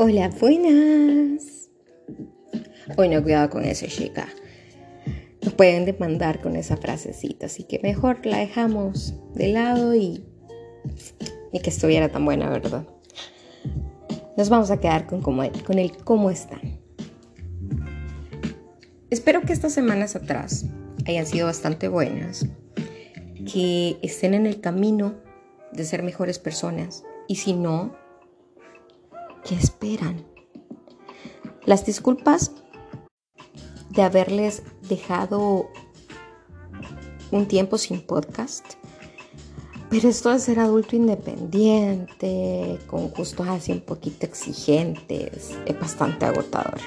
Hola, buenas. Bueno, cuidado con eso, chica. Nos pueden demandar con esa frasecita, así que mejor la dejamos de lado y, y que estuviera tan buena, ¿verdad? Nos vamos a quedar con, con el cómo están. Espero que estas semanas atrás hayan sido bastante buenas, que estén en el camino de ser mejores personas y si no, ¿qué esperan? Las disculpas de haberles dejado un tiempo sin podcast. Pero esto de ser adulto independiente, con gustos así un poquito exigentes, es bastante agotador.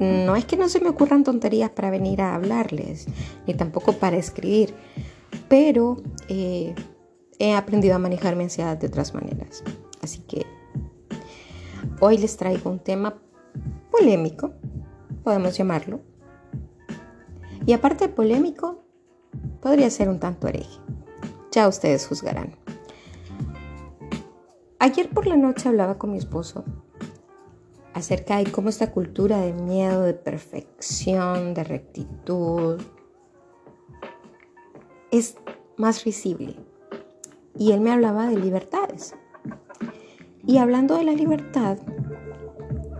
No es que no se me ocurran tonterías para venir a hablarles, ni tampoco para escribir, pero eh, he aprendido a manejar mi ansiedad de otras maneras. Así que Hoy les traigo un tema polémico, podemos llamarlo. Y aparte de polémico, podría ser un tanto hereje. Ya ustedes juzgarán. Ayer por la noche hablaba con mi esposo acerca de cómo esta cultura de miedo, de perfección, de rectitud, es más visible. Y él me hablaba de libertades. Y hablando de la libertad,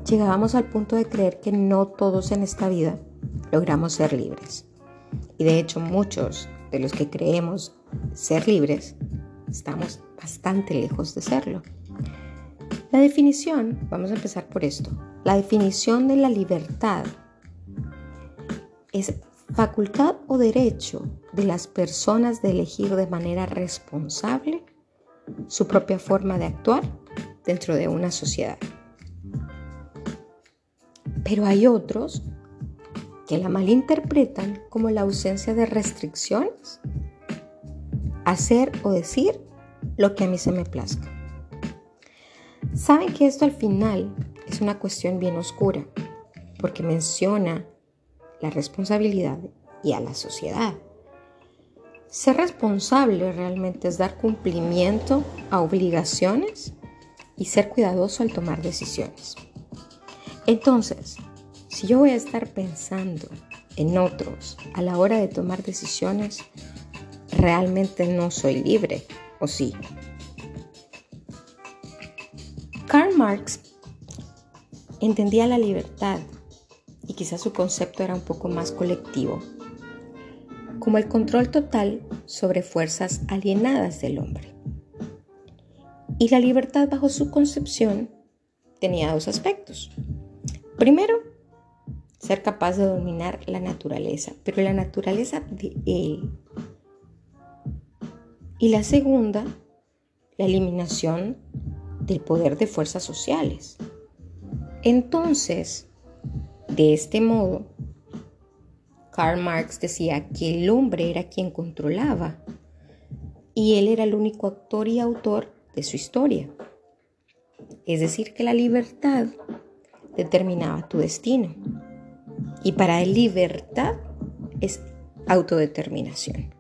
llegábamos al punto de creer que no todos en esta vida logramos ser libres. Y de hecho muchos de los que creemos ser libres estamos bastante lejos de serlo. La definición, vamos a empezar por esto, la definición de la libertad es facultad o derecho de las personas de elegir de manera responsable su propia forma de actuar dentro de una sociedad. Pero hay otros que la malinterpretan como la ausencia de restricciones, hacer o decir lo que a mí se me plazca. Saben que esto al final es una cuestión bien oscura, porque menciona la responsabilidad y a la sociedad. Ser responsable realmente es dar cumplimiento a obligaciones y ser cuidadoso al tomar decisiones. Entonces, si yo voy a estar pensando en otros a la hora de tomar decisiones, realmente no soy libre, ¿o sí? Karl Marx entendía la libertad y quizás su concepto era un poco más colectivo, como el control total sobre fuerzas alienadas del hombre. Y la libertad bajo su concepción tenía dos aspectos. Primero, ser capaz de dominar la naturaleza, pero la naturaleza de él. Y la segunda, la eliminación del poder de fuerzas sociales. Entonces, de este modo, Karl Marx decía que el hombre era quien controlaba y él era el único actor y autor de su historia. Es decir, que la libertad determinaba tu destino. Y para él libertad es autodeterminación.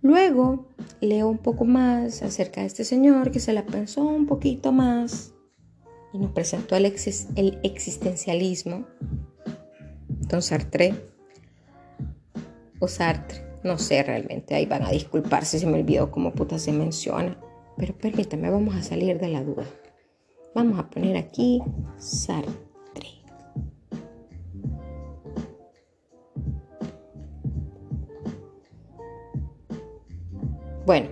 Luego leo un poco más acerca de este señor que se la pensó un poquito más y nos presentó el, el existencialismo, don Sartre o Sartre no sé realmente, ahí van a disculparse si me olvidó cómo puta se menciona. Pero permítame, vamos a salir de la duda. Vamos a poner aquí Sartre. Bueno,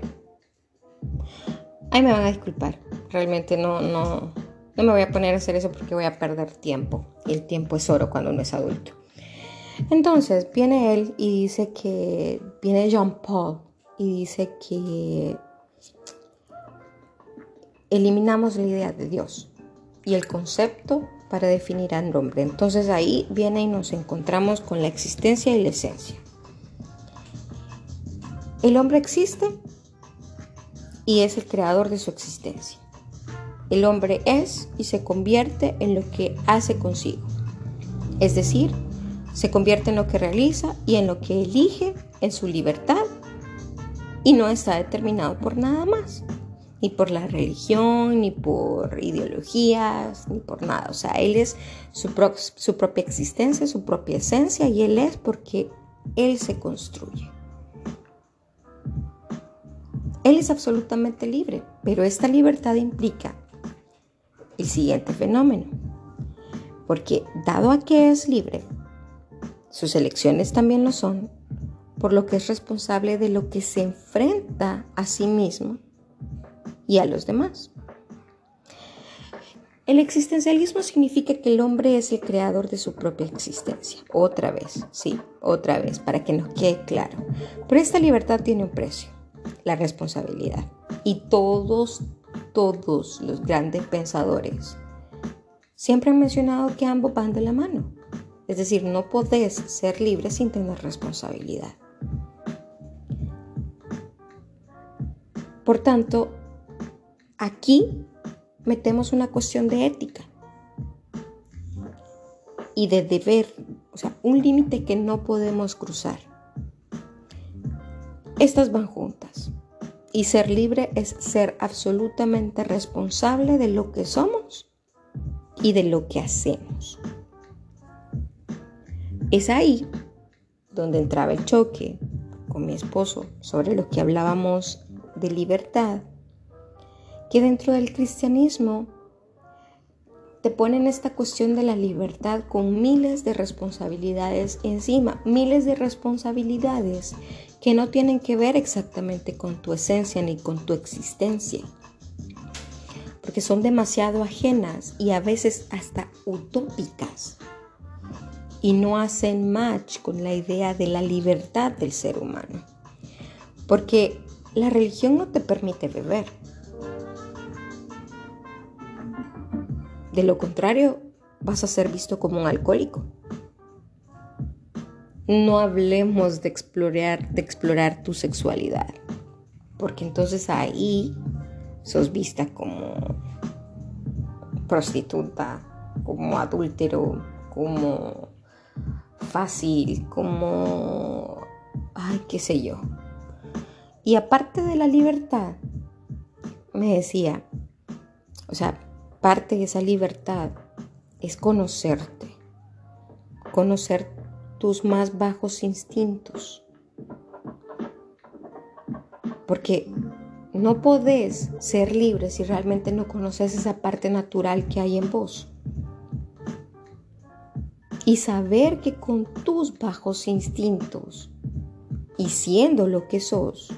ahí me van a disculpar. Realmente no, no, no me voy a poner a hacer eso porque voy a perder tiempo. Y el tiempo es oro cuando uno es adulto. Entonces viene él y dice que, viene Jean Paul y dice que eliminamos la idea de Dios y el concepto para definir al hombre. Entonces ahí viene y nos encontramos con la existencia y la esencia. El hombre existe y es el creador de su existencia. El hombre es y se convierte en lo que hace consigo, es decir, se convierte en lo que realiza y en lo que elige en su libertad y no está determinado por nada más. ni por la religión, ni por ideologías, ni por nada. O sea, Él es su, propia existencia, su propia esencia, y Él es porque Él se construye. Él es absolutamente libre, pero esta libertad implica el siguiente fenómeno. Porque dado a que es libre, sus elecciones también lo son, por lo que es responsable de lo que se enfrenta a sí mismo y a los demás. El existencialismo significa que el hombre es el creador de su propia existencia. Otra vez, sí, otra vez, para que nos quede claro. Pero esta libertad tiene un precio, la responsabilidad. Y todos, todos los grandes pensadores siempre han mencionado que ambos van de la mano. Es decir, no podés ser libre sin tener responsabilidad. Por tanto, aquí metemos una cuestión de ética y de deber, o sea, un límite que no podemos cruzar. Estas van juntas. Y ser libre es ser absolutamente responsable de lo que somos y de lo que hacemos. Es ahí donde entraba el choque con mi esposo sobre lo que hablábamos de libertad, que dentro del cristianismo te ponen esta cuestión de la libertad con miles de responsabilidades encima, miles de responsabilidades que no tienen que ver exactamente con tu esencia ni con tu existencia porque son demasiado ajenas y a veces hasta utópicas y no hacen match con la idea de la libertad del ser humano. Porque la religión no te permite beber. De lo contrario, vas a ser visto como un alcohólico. No hablemos de explorar, de explorar tu sexualidad, porque entonces ahí sos vista como prostituta, como adúltero, como fácil, como, ay, qué sé yo. Y aparte de la libertad, me decía, o sea, parte de esa libertad es conocerte, conocer tus más bajos instintos. Porque no podés ser libre si realmente no conoces esa parte natural que hay en vos. Y saber que con tus bajos instintos y siendo lo que sos,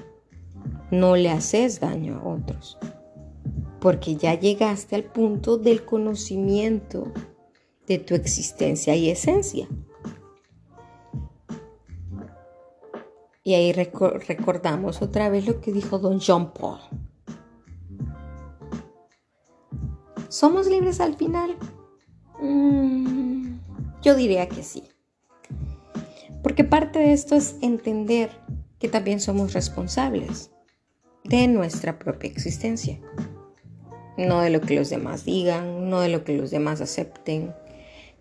no le haces daño a otros. Porque ya llegaste al punto del conocimiento de tu existencia y esencia. Y ahí recordamos otra vez lo que dijo don Jean Paul. ¿Somos libres al final? Mm, yo diría que sí. Porque parte de esto es entender que también somos responsables de nuestra propia existencia. No de lo que los demás digan, no de lo que los demás acepten.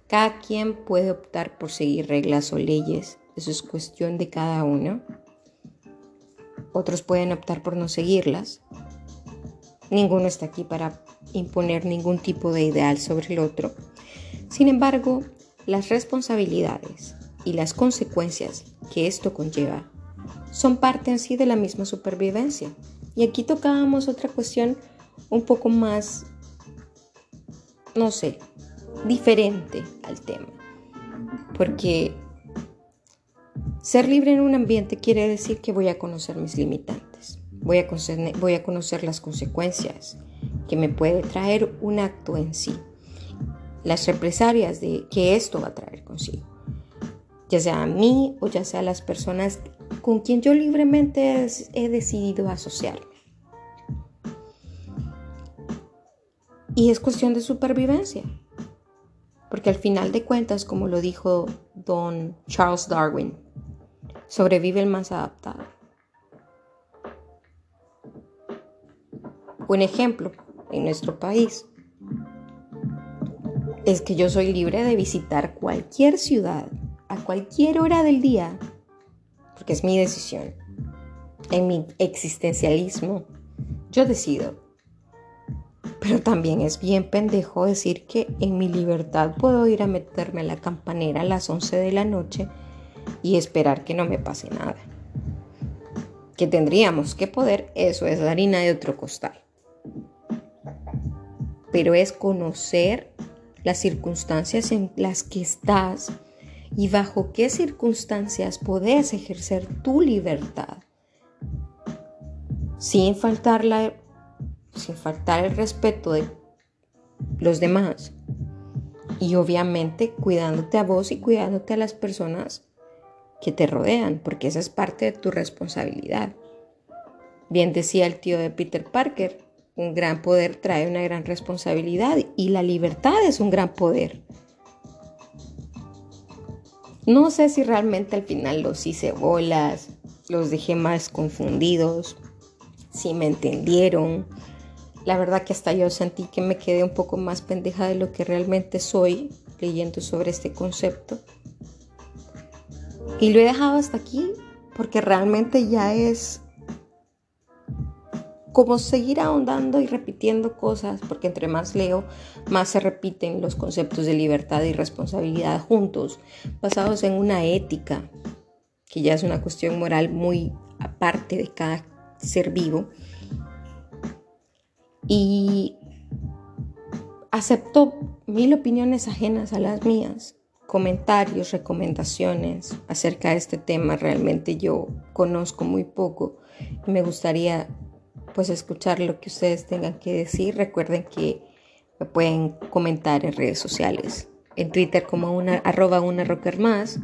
Cada quien puede optar por seguir reglas o leyes eso es cuestión de cada uno. Otros pueden optar por no seguirlas. Ninguno está aquí para imponer ningún tipo de ideal sobre el otro. Sin embargo, las responsabilidades y las consecuencias que esto conlleva son parte en sí de la misma supervivencia. Y aquí tocábamos otra cuestión un poco más, no sé, diferente al tema. Porque ser libre en un ambiente quiere decir que voy a conocer mis limitantes, voy a conocer, voy a conocer las consecuencias que me puede traer un acto en sí, las represalias de que esto va a traer consigo, ya sea a mí o ya sea a las personas con quien yo libremente he decidido asociarme. Y es cuestión de supervivencia, porque al final de cuentas, como lo dijo don Charles Darwin, sobrevive el más adaptado. Un ejemplo en nuestro país es que yo soy libre de visitar cualquier ciudad a cualquier hora del día, porque es mi decisión. En mi existencialismo, yo decido Pero también es bien pendejo decir que en mi libertad puedo ir a meterme a la campanera a las 11 de la noche y esperar que no me pase nada. Que tendríamos que poder, eso es harina de otro costal. Pero es conocer las circunstancias en las que estás y bajo qué circunstancias podés ejercer tu libertad sin faltar, la, sin faltar el respeto de los demás y obviamente cuidándote a vos y cuidándote a las personas que te rodean, porque esa es parte de tu responsabilidad. Bien decía el tío de Peter Parker, un gran poder trae una gran responsabilidad y la libertad es un gran poder. No sé si realmente al final los hice bolas, los dejé más confundidos, si me entendieron. La verdad que hasta yo sentí que me quedé un poco más pendeja de lo que realmente soy leyendo sobre este concepto. Y lo he dejado hasta aquí porque realmente ya es como seguir ahondando y repitiendo cosas, porque entre más leo, más se repiten los conceptos de libertad y responsabilidad juntos, basados en una ética, que ya es una cuestión moral muy aparte de cada ser vivo. Y acepto mil opiniones ajenas a las mías, comentarios, recomendaciones acerca de este tema. Realmente yo conozco muy poco y me gustaría pues escuchar lo que ustedes tengan que decir. Recuerden que me pueden comentar en redes sociales, en Twitter como una arroba una rocker más,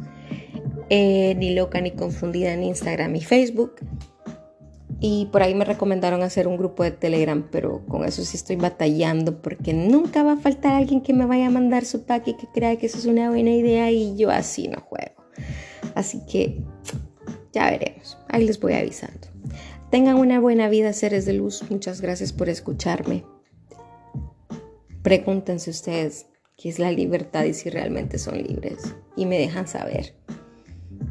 eh, ni loca ni confundida en Instagram y Facebook. Y por ahí me recomendaron hacer un grupo de Telegram, pero con eso sí estoy batallando porque nunca va a faltar alguien que me vaya a mandar su pack y que crea que eso es una buena idea y yo así no juego. Así que ya veremos. Ahí les voy avisando. Tengan una buena vida, seres de luz. Muchas gracias por escucharme. Pregúntense ustedes qué es la libertad y si realmente son libres. Y me dejan saber.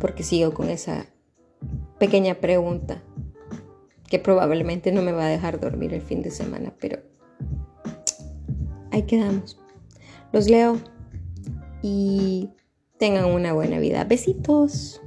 Porque sigo con esa pequeña pregunta que probablemente no me va a dejar dormir el fin de semana, pero ahí quedamos. Los leo y tengan una buena vida. Besitos.